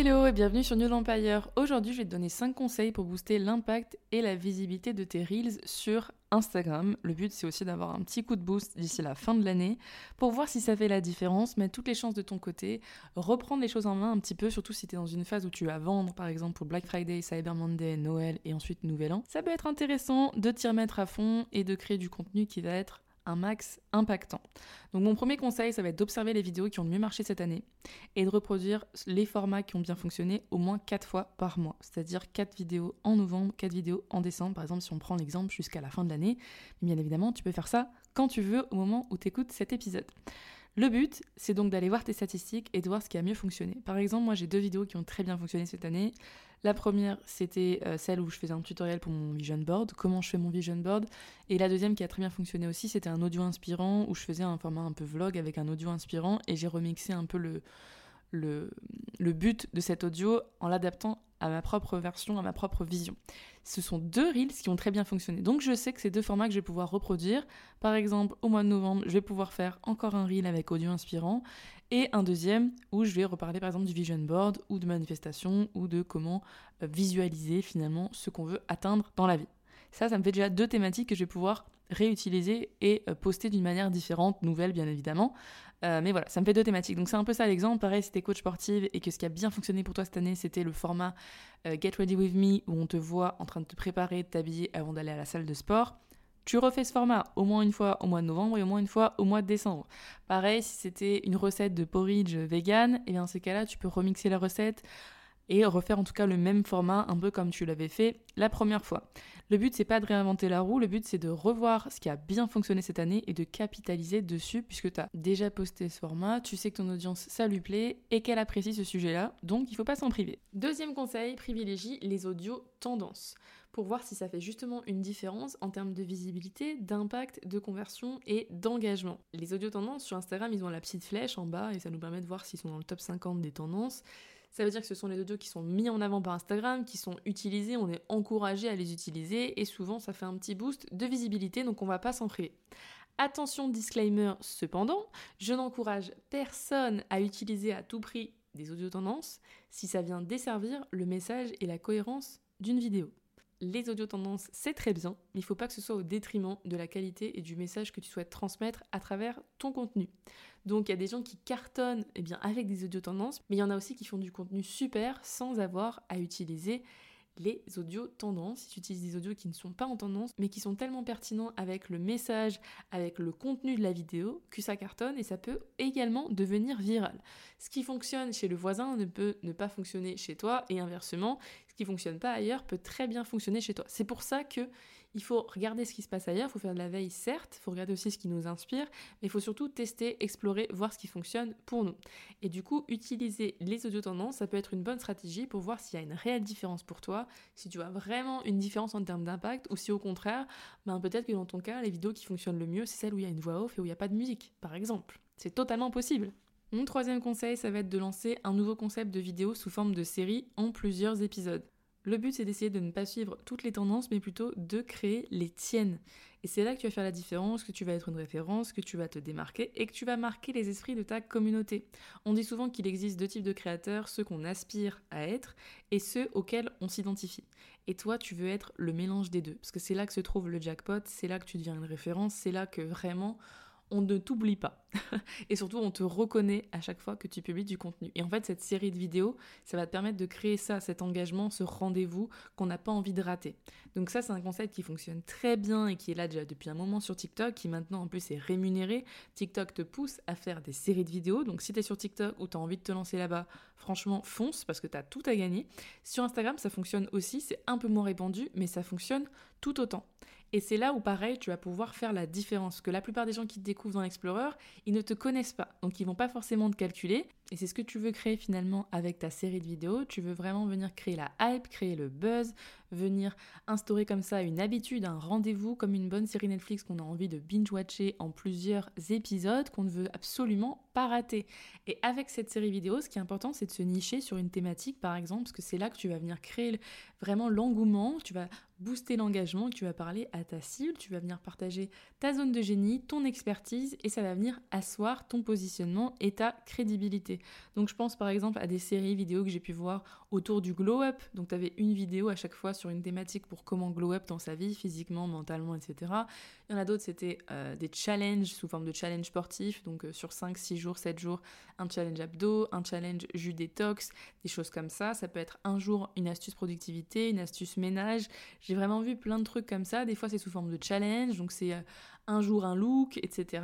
Hello et bienvenue sur New Empire. Aujourd'hui, je vais te donner 5 conseils pour booster l'impact et la visibilité de tes Reels sur Instagram. Le but, c'est aussi d'avoir un petit coup de boost d'ici la fin de l'année pour voir si ça fait la différence, mettre toutes les chances de ton côté, reprendre les choses en main un petit peu, surtout si tu es dans une phase où tu vas vendre, par exemple pour Black Friday, Cyber Monday, Noël et ensuite Nouvel An. Ça peut être intéressant de t'y remettre à fond et de créer du contenu qui va être un max impactant. Donc mon premier conseil, ça va être d'observer les vidéos qui ont le mieux marché cette année et de reproduire les formats qui ont bien fonctionné au moins 4 fois par mois. C'est-à-dire 4 vidéos en novembre, 4 vidéos en décembre, par exemple si on prend l'exemple jusqu'à la fin de l'année. Bien évidemment, tu peux faire ça quand tu veux au moment où tu écoutes cet épisode. Le but, c'est donc d'aller voir tes statistiques et de voir ce qui a mieux fonctionné. Par exemple, moi j'ai deux vidéos qui ont très bien fonctionné cette année. La première, c'était euh, celle où je faisais un tutoriel pour mon vision board, comment je fais mon vision board. Et la deuxième qui a très bien fonctionné aussi, c'était un audio inspirant où je faisais un format un peu vlog avec un audio inspirant et j'ai remixé un peu le, le, but de cet audio en l'adaptant à ma propre version, à ma propre vision. Ce sont deux reels qui ont très bien fonctionné. Donc je sais que c'est deux formats que je vais pouvoir reproduire. Par exemple, au mois de novembre, je vais pouvoir faire encore un reel avec audio inspirant et un deuxième où je vais reparler par exemple du vision board ou de manifestation ou de comment euh, visualiser finalement ce qu'on veut atteindre dans la vie. Ça, ça me fait déjà deux thématiques que je vais pouvoir réutiliser et euh, poster d'une manière différente, nouvelle bien évidemment. Euh, mais voilà, ça me fait deux thématiques. Donc c'est un peu ça l'exemple. Pareil, si t'es coach sportive et que ce qui a bien fonctionné pour toi cette année, c'était le format euh, Get Ready With Me où on te voit en train de te préparer, de t'habiller avant d'aller à la salle de sport. Tu refais ce format au moins une fois au mois de novembre et au moins une fois au mois de décembre. Pareil, si c'était une recette de porridge vegan, et eh bien dans ces cas-là, tu peux remixer la recette et refaire en tout cas le même format un peu comme tu l'avais fait la première fois. Le but c'est pas de réinventer la roue, le but c'est de revoir ce qui a bien fonctionné cette année et de capitaliser dessus puisque tu as déjà posté ce format, tu sais que ton audience ça lui plaît et qu'elle apprécie ce sujet-là, donc il faut pas s'en priver. Deuxième conseil, privilégie les audios tendances pour voir si ça fait justement une différence en termes de visibilité, d'impact, de conversion et d'engagement. Les audios tendances sur Instagram, ils ont la petite flèche en bas et ça nous permet de voir s'ils sont dans le top 50 des tendances. Ça veut dire que ce sont les audios qui sont mis en avant par Instagram, qui sont utilisés, on est encouragé à les utiliser et souvent ça fait un petit boost de visibilité donc on va pas s'en priver. Attention disclaimer cependant, je n'encourage personne à utiliser à tout prix des audios tendances si ça vient desservir le message et la cohérence d'une vidéo les audio tendances, c'est très bien, mais il ne faut pas que ce soit au détriment de la qualité et du message que tu souhaites transmettre à travers ton contenu. Donc il y a des gens qui cartonnent eh bien, avec des audio tendances, mais il y en a aussi qui font du contenu super sans avoir à utiliser les audios tendances. Ils utilisent des audios qui ne sont pas en tendance, mais qui sont tellement pertinents avec le message, avec le contenu de la vidéo, que ça cartonne et ça peut également devenir viral. Ce qui fonctionne chez le voisin ne peut ne pas fonctionner chez toi et inversement, qui fonctionne pas ailleurs peut très bien fonctionner chez toi. C'est pour ça que il faut regarder ce qui se passe ailleurs, il faut faire de la veille certes, il faut regarder aussi ce qui nous inspire, mais il faut surtout tester, explorer, voir ce qui fonctionne pour nous. Et du coup, utiliser les audio tendances, ça peut être une bonne stratégie pour voir s'il y a une réelle différence pour toi, si tu as vraiment une différence en termes d'impact, ou si au contraire, ben peut-être que dans ton cas, les vidéos qui fonctionnent le mieux, c'est celles où il y a une voix off et où il n'y a pas de musique, par exemple. C'est totalement possible. Mon troisième conseil, ça va être de lancer un nouveau concept de vidéo sous forme de série en plusieurs épisodes. Le but, c'est d'essayer de ne pas suivre toutes les tendances, mais plutôt de créer les tiennes. Et c'est là que tu vas faire la différence, que tu vas être une référence, que tu vas te démarquer et que tu vas marquer les esprits de ta communauté. On dit souvent qu'il existe deux types de créateurs, ceux qu'on aspire à être et ceux auxquels on s'identifie. Et toi, tu veux être le mélange des deux, parce que c'est là que se trouve le jackpot, c'est là que tu deviens une référence, c'est là que vraiment on ne t'oublie pas. et surtout, on te reconnaît à chaque fois que tu publies du contenu. Et en fait, cette série de vidéos, ça va te permettre de créer ça, cet engagement, ce rendez-vous qu'on n'a pas envie de rater. Donc ça, c'est un concept qui fonctionne très bien et qui est là déjà depuis un moment sur TikTok, qui maintenant en plus est rémunéré. TikTok te pousse à faire des séries de vidéos. Donc si tu es sur TikTok ou tu as envie de te lancer là-bas, franchement, fonce parce que tu as tout à gagner. Sur Instagram, ça fonctionne aussi, c'est un peu moins répandu, mais ça fonctionne tout autant. Et c'est là où, pareil, tu vas pouvoir faire la différence. Que la plupart des gens qui te découvrent dans l'Explorer, ils ne te connaissent pas. Donc, ils vont pas forcément te calculer. Et c'est ce que tu veux créer finalement avec ta série de vidéos. Tu veux vraiment venir créer la hype, créer le buzz, venir instaurer comme ça une habitude, un rendez-vous, comme une bonne série Netflix qu'on a envie de binge-watcher en plusieurs épisodes qu'on ne veut absolument pas rater. Et avec cette série vidéo, ce qui est important, c'est de se nicher sur une thématique, par exemple, parce que c'est là que tu vas venir créer vraiment l'engouement, tu vas booster l'engagement, tu vas parler à ta cible, tu vas venir partager ta zone de génie, ton expertise, et ça va venir asseoir ton positionnement et ta crédibilité. Donc je pense par exemple à des séries vidéo que j'ai pu voir autour du glow up. Donc tu avais une vidéo à chaque fois sur une thématique pour comment glow up dans sa vie, physiquement, mentalement, etc. Il y en a d'autres, c'était euh, des challenges sous forme de challenge sportif, donc euh, sur 5, 6 jours, 7 jours, un challenge abdos, un challenge jus détox, des choses comme ça. Ça peut être un jour une astuce productivité, une astuce ménage. J'ai vraiment vu plein de trucs comme ça. Des fois, c'est sous forme de challenge, donc c'est euh, un jour un look, etc.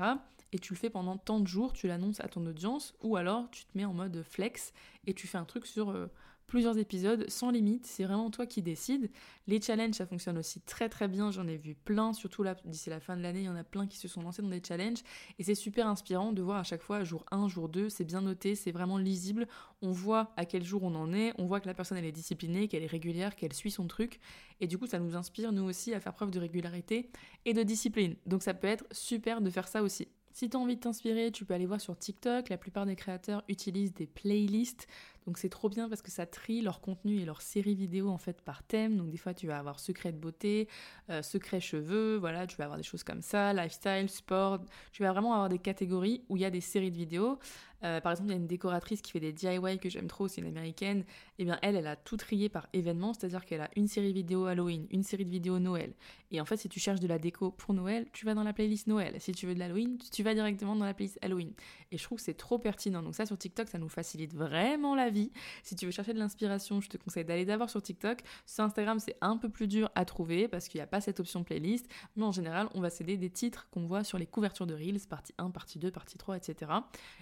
Et tu le fais pendant tant de jours, tu l'annonces à ton audience, ou alors tu te mets en mode flex et tu fais un truc sur plusieurs épisodes sans limite, c'est vraiment toi qui décides. Les challenges, ça fonctionne aussi très très bien, j'en ai vu plein, surtout là, d'ici la fin de l'année, il y en a plein qui se sont lancés dans des challenges, et c'est super inspirant de voir à chaque fois, jour 1, jour 2, c'est bien noté, c'est vraiment lisible, on voit à quel jour on en est, on voit que la personne elle est disciplinée, qu'elle est régulière, qu'elle suit son truc, et du coup ça nous inspire nous aussi à faire preuve de régularité et de discipline. Donc ça peut être super de faire ça aussi. Si tu as envie de t'inspirer, tu peux aller voir sur TikTok. La plupart des créateurs utilisent des playlists. Donc c'est trop bien parce que ça trie leur contenu et leur série vidéo en fait par thème. Donc des fois tu vas avoir secret de beauté, euh, secret cheveux, voilà, tu vas avoir des choses comme ça, lifestyle, sport. Tu vas vraiment avoir des catégories où il y a des séries de vidéos. Euh, par exemple, il y a une décoratrice qui fait des DIY que j'aime trop, c'est une américaine. Et eh bien elle, elle a tout trié par événement, c'est-à-dire qu'elle a une série vidéo Halloween, une série de vidéos Noël. Et en fait, si tu cherches de la déco pour Noël, tu vas dans la playlist Noël. Si tu veux de l'Halloween, tu vas directement dans la playlist Halloween. Et je trouve que c'est trop pertinent. Donc ça sur TikTok, ça nous facilite vraiment la Si tu veux chercher de l'inspiration, je te conseille d'aller d'abord sur TikTok. Sur Instagram, c'est un peu plus dur à trouver parce qu'il n'y a pas cette option playlist. Mais en général, on va céder des titres qu'on voit sur les couvertures de Reels, partie 1, partie 2, partie 3, etc.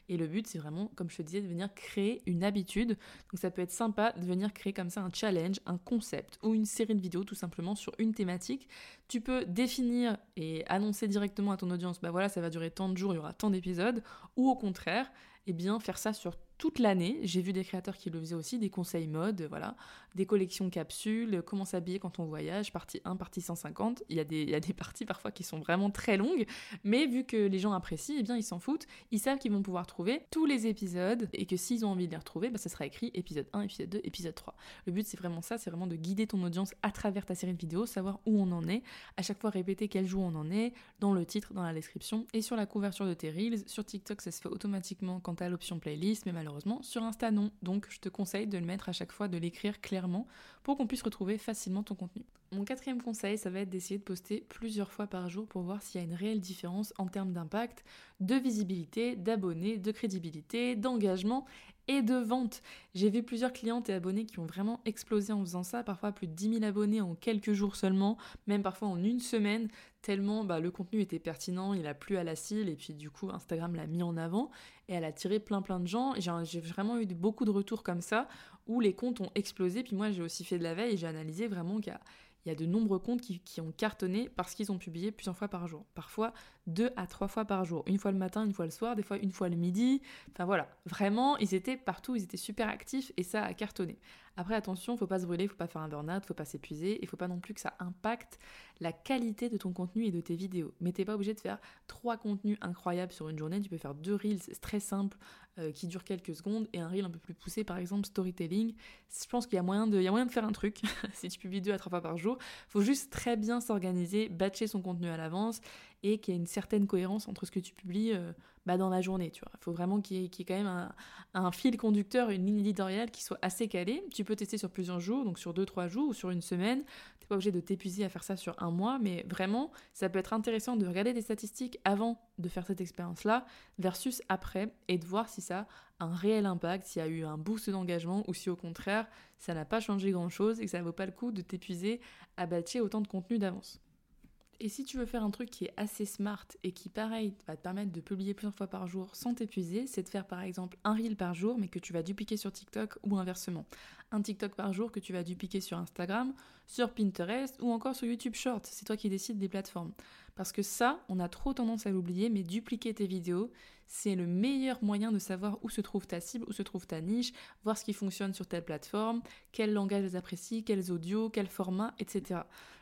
Et le but, c'est vraiment, comme je te disais, de venir créer une habitude. Donc ça peut être sympa de venir créer comme ça un challenge, un concept ou une série de vidéos tout simplement sur une thématique. Tu peux définir et annoncer directement à ton audience, bah voilà, ça va durer tant de jours, il y aura tant d'épisodes, ou au contraire, eh bien faire ça sur toute l'année. J'ai vu des créateurs qui le faisaient aussi, des conseils mode, voilà, des collections capsules, comment s'habiller quand on voyage, partie 1, partie 150. Il y, a des, il y a des parties parfois qui sont vraiment très longues, mais vu que les gens apprécient, eh bien ils s'en foutent. Ils savent qu'ils vont pouvoir trouver tous les épisodes et que s'ils ont envie de les retrouver, bah, ça sera écrit épisode 1, épisode 2, épisode 3. Le but c'est vraiment ça, c'est vraiment de guider ton audience à travers ta série de vidéos, savoir où on en est, à chaque fois répéter quel jour on en est, dans le titre, dans la description et sur la couverture de tes reels. Sur TikTok, ça se fait automatiquement quand tu as l'option playlist, mais malheureusement sur Insta non. Donc je te conseille de le mettre à chaque fois, de l'écrire clairement pour qu'on puisse retrouver facilement ton contenu. Mon quatrième conseil, ça va être d'essayer de poster plusieurs fois par jour pour voir s'il y a une réelle différence en termes d'impact, de visibilité, d'abonnés, de crédibilité, d'engagement et de vente. J'ai vu plusieurs clientes et abonnés qui ont vraiment explosé en faisant ça, parfois plus de 10 000 abonnés en quelques jours seulement, même parfois en une semaine, tellement bah, le contenu était pertinent, il a plu à la cible, et puis du coup Instagram l'a mis en avant, et elle a tiré plein plein de gens. J'ai vraiment eu beaucoup de retours comme ça, où les comptes ont explosé, puis moi j'ai aussi fait de la veille, et j'ai analysé vraiment qu'il y a de nombreux comptes qui, ont cartonné parce qu'ils ont publié plusieurs fois par jour. Parfois deux à trois fois par jour. Une fois le matin, une fois le soir, des fois une fois le midi. Enfin voilà, vraiment, ils étaient partout, ils étaient super actifs et ça a cartonné. Après, attention, faut pas se brûler, faut pas faire un burn-out, faut pas s'épuiser, il faut pas non plus que ça impacte la qualité de ton contenu et de tes vidéos. Mais t'es pas obligé de faire trois contenus incroyables sur une journée, tu peux faire deux reels très simples euh, qui durent quelques secondes et un reel un peu plus poussé, par exemple storytelling. Je pense qu'il y a moyen de, y a moyen de faire un truc si tu publies deux à trois fois par jour. Faut juste très bien s'organiser, batcher son contenu à l'avance et qu'il y ait une certaine cohérence entre ce que tu publies euh, bah, dans la journée. Tu vois. Il faut vraiment qu'il y, ait quand même un, fil conducteur, une ligne éditoriale qui soit assez calée. Tu peux tester sur plusieurs jours, donc sur deux, trois jours ou sur une semaine. Tu n'es pas obligé de t'épuiser à faire ça sur un mois, mais vraiment, ça peut être intéressant de regarder des statistiques avant de faire cette expérience-là versus après et de voir si ça a un réel impact, s'il y a eu un boost d'engagement ou si au contraire, ça n'a pas changé grand-chose et que ça ne vaut pas le coup de t'épuiser à batcher autant de contenu d'avance. Et si tu veux faire un truc qui est assez smart et qui, pareil, va te permettre de publier plusieurs fois par jour sans t'épuiser, c'est de faire par exemple un reel par jour, mais que tu vas dupliquer sur TikTok ou inversement. Un TikTok par jour que tu vas dupliquer sur Instagram, sur Pinterest ou encore sur YouTube Short. C'est toi qui décides des plateformes. Parce que ça, on a trop tendance à l'oublier, mais dupliquer tes vidéos, c'est le meilleur moyen de savoir où se trouve ta cible, où se trouve ta niche, voir ce qui fonctionne sur telle plateforme, quel langage elles apprécient, quels audios, quel format, etc.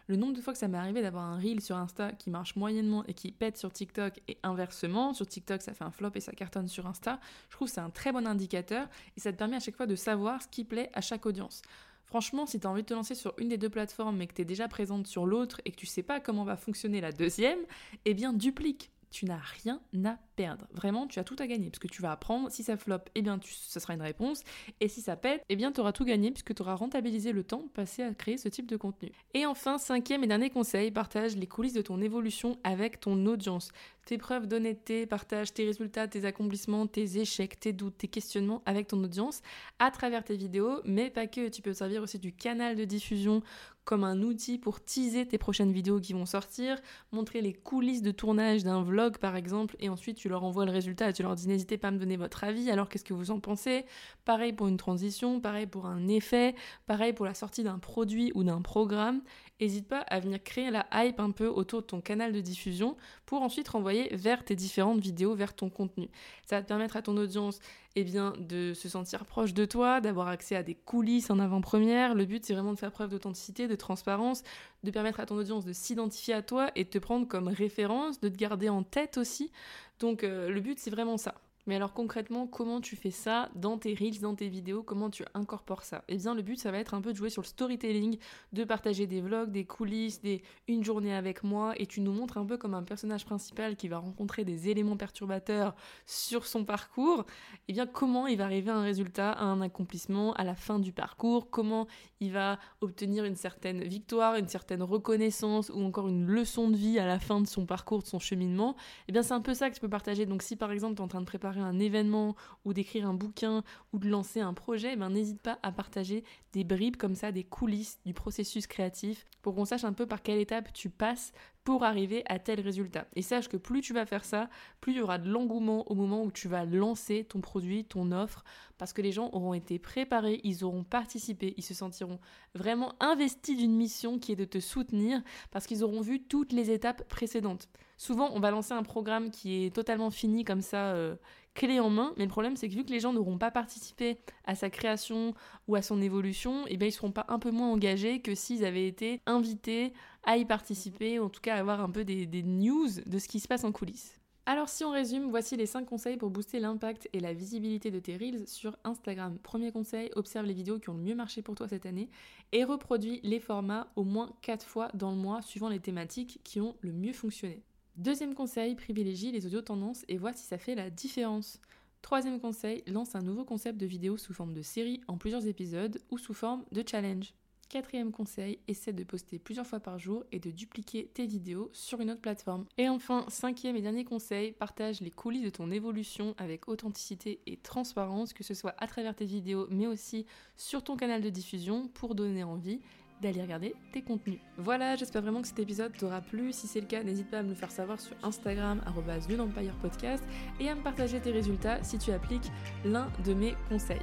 Le nombre de fois que ça m'est arrivé d'avoir un reel sur Insta qui marche moyennement et qui pète sur TikTok et inversement, sur TikTok ça fait un flop et ça cartonne sur Insta, je trouve que c'est un très bon indicateur et ça te permet à chaque fois de savoir ce qui plaît à chaque audience. Franchement, si tu as envie de te lancer sur une des deux plateformes mais que tu es déjà présente sur l'autre et que tu sais pas comment va fonctionner la deuxième, eh bien duplique. Tu n'as rien à perdre. Vraiment, tu as tout à gagner parce que tu vas apprendre. Si ça flop, eh bien, ça sera une réponse. Et si ça pète, eh bien, tu auras tout gagné puisque tu auras rentabilisé le temps passé à créer ce type de contenu. Et enfin, cinquième et dernier conseil, partage les coulisses de ton évolution avec ton audience. Tes preuves d'honnêteté, partage tes résultats, tes accomplissements, tes échecs, tes doutes, tes questionnements avec ton audience à travers tes vidéos, mais pas que. Tu peux servir aussi du canal de diffusion comme un outil pour teaser tes prochaines vidéos qui vont sortir, montrer les coulisses de tournage d'un vlog par exemple, et ensuite tu leur envoies le résultat et tu leur dis n'hésitez pas à me donner votre avis, alors qu'est-ce que vous en pensez? Pareil pour une transition, pareil pour un effet, pareil pour la sortie d'un produit ou d'un programme. N'hésite pas à venir créer la hype un peu autour de ton canal de diffusion pour ensuite renvoyer vers tes différentes vidéos, vers ton contenu. Ça va te permettre à ton audience eh bien, de se sentir proche de toi, d'avoir accès à des coulisses en avant-première. Le but, c'est vraiment de faire preuve d'authenticité, de transparence, de permettre à ton audience de s'identifier à toi et de te prendre comme référence, de te garder en tête aussi. Donc, euh, le but, c'est vraiment ça. Mais alors concrètement, comment tu fais ça dans tes reels, dans tes vidéos? Comment tu incorpores ça? Eh bien, le but, ça va être un peu de jouer sur le storytelling, de partager des vlogs, des coulisses, des une journée avec moi, et tu nous montres un peu comme un personnage principal qui va rencontrer des éléments perturbateurs sur son parcours. Eh bien, comment il va arriver à un résultat, à un accomplissement à la fin du parcours? Comment il va obtenir une certaine victoire, une certaine reconnaissance ou encore une leçon de vie à la fin de son parcours, de son cheminement? Eh bien, c'est un peu ça que tu peux partager. Donc, si par exemple, tu es en train de préparer un événement ou d'écrire un bouquin ou de lancer un projet, ben n'hésite pas à partager des bribes comme ça, des coulisses du processus créatif pour qu'on sache un peu par quelle étape tu passes pour arriver à tel résultat. Et sache que plus tu vas faire ça, plus il y aura de l'engouement au moment où tu vas lancer ton produit, ton offre, parce que les gens auront été préparés, ils auront participé, ils se sentiront vraiment investis d'une mission qui est de te soutenir, parce qu'ils auront vu toutes les étapes précédentes. Souvent, on va lancer un programme qui est totalement fini comme ça, euh, clé en main, mais le problème c'est que vu que les gens n'auront pas participé à sa création ou à son évolution, et eh bien ils seront pas un peu moins engagés que s'ils avaient été invités à y participer, ou en tout cas à avoir un peu des, news de ce qui se passe en coulisses. Alors si on résume, voici les 5 conseils pour booster l'impact et la visibilité de tes reels sur Instagram. Premier conseil, observe les vidéos qui ont le mieux marché pour toi cette année et reproduis les formats au moins 4 fois dans le mois suivant les thématiques qui ont le mieux fonctionné. Deuxième conseil, privilégie les audios tendances et vois si ça fait la différence. Troisième conseil, lance un nouveau concept de vidéo sous forme de série en plusieurs épisodes ou sous forme de challenge. Quatrième conseil, essaie de poster plusieurs fois par jour et de dupliquer tes vidéos sur une autre plateforme. Et enfin, cinquième et dernier conseil, partage les coulisses de ton évolution avec authenticité et transparence, que ce soit à travers tes vidéos mais aussi sur ton canal de diffusion pour donner envie d'aller regarder tes contenus. Voilà, j'espère vraiment que cet épisode t'aura plu. Si c'est le cas, n'hésite pas à me le faire savoir sur Instagram, Podcast, et à me partager tes résultats si tu appliques l'un de mes conseils.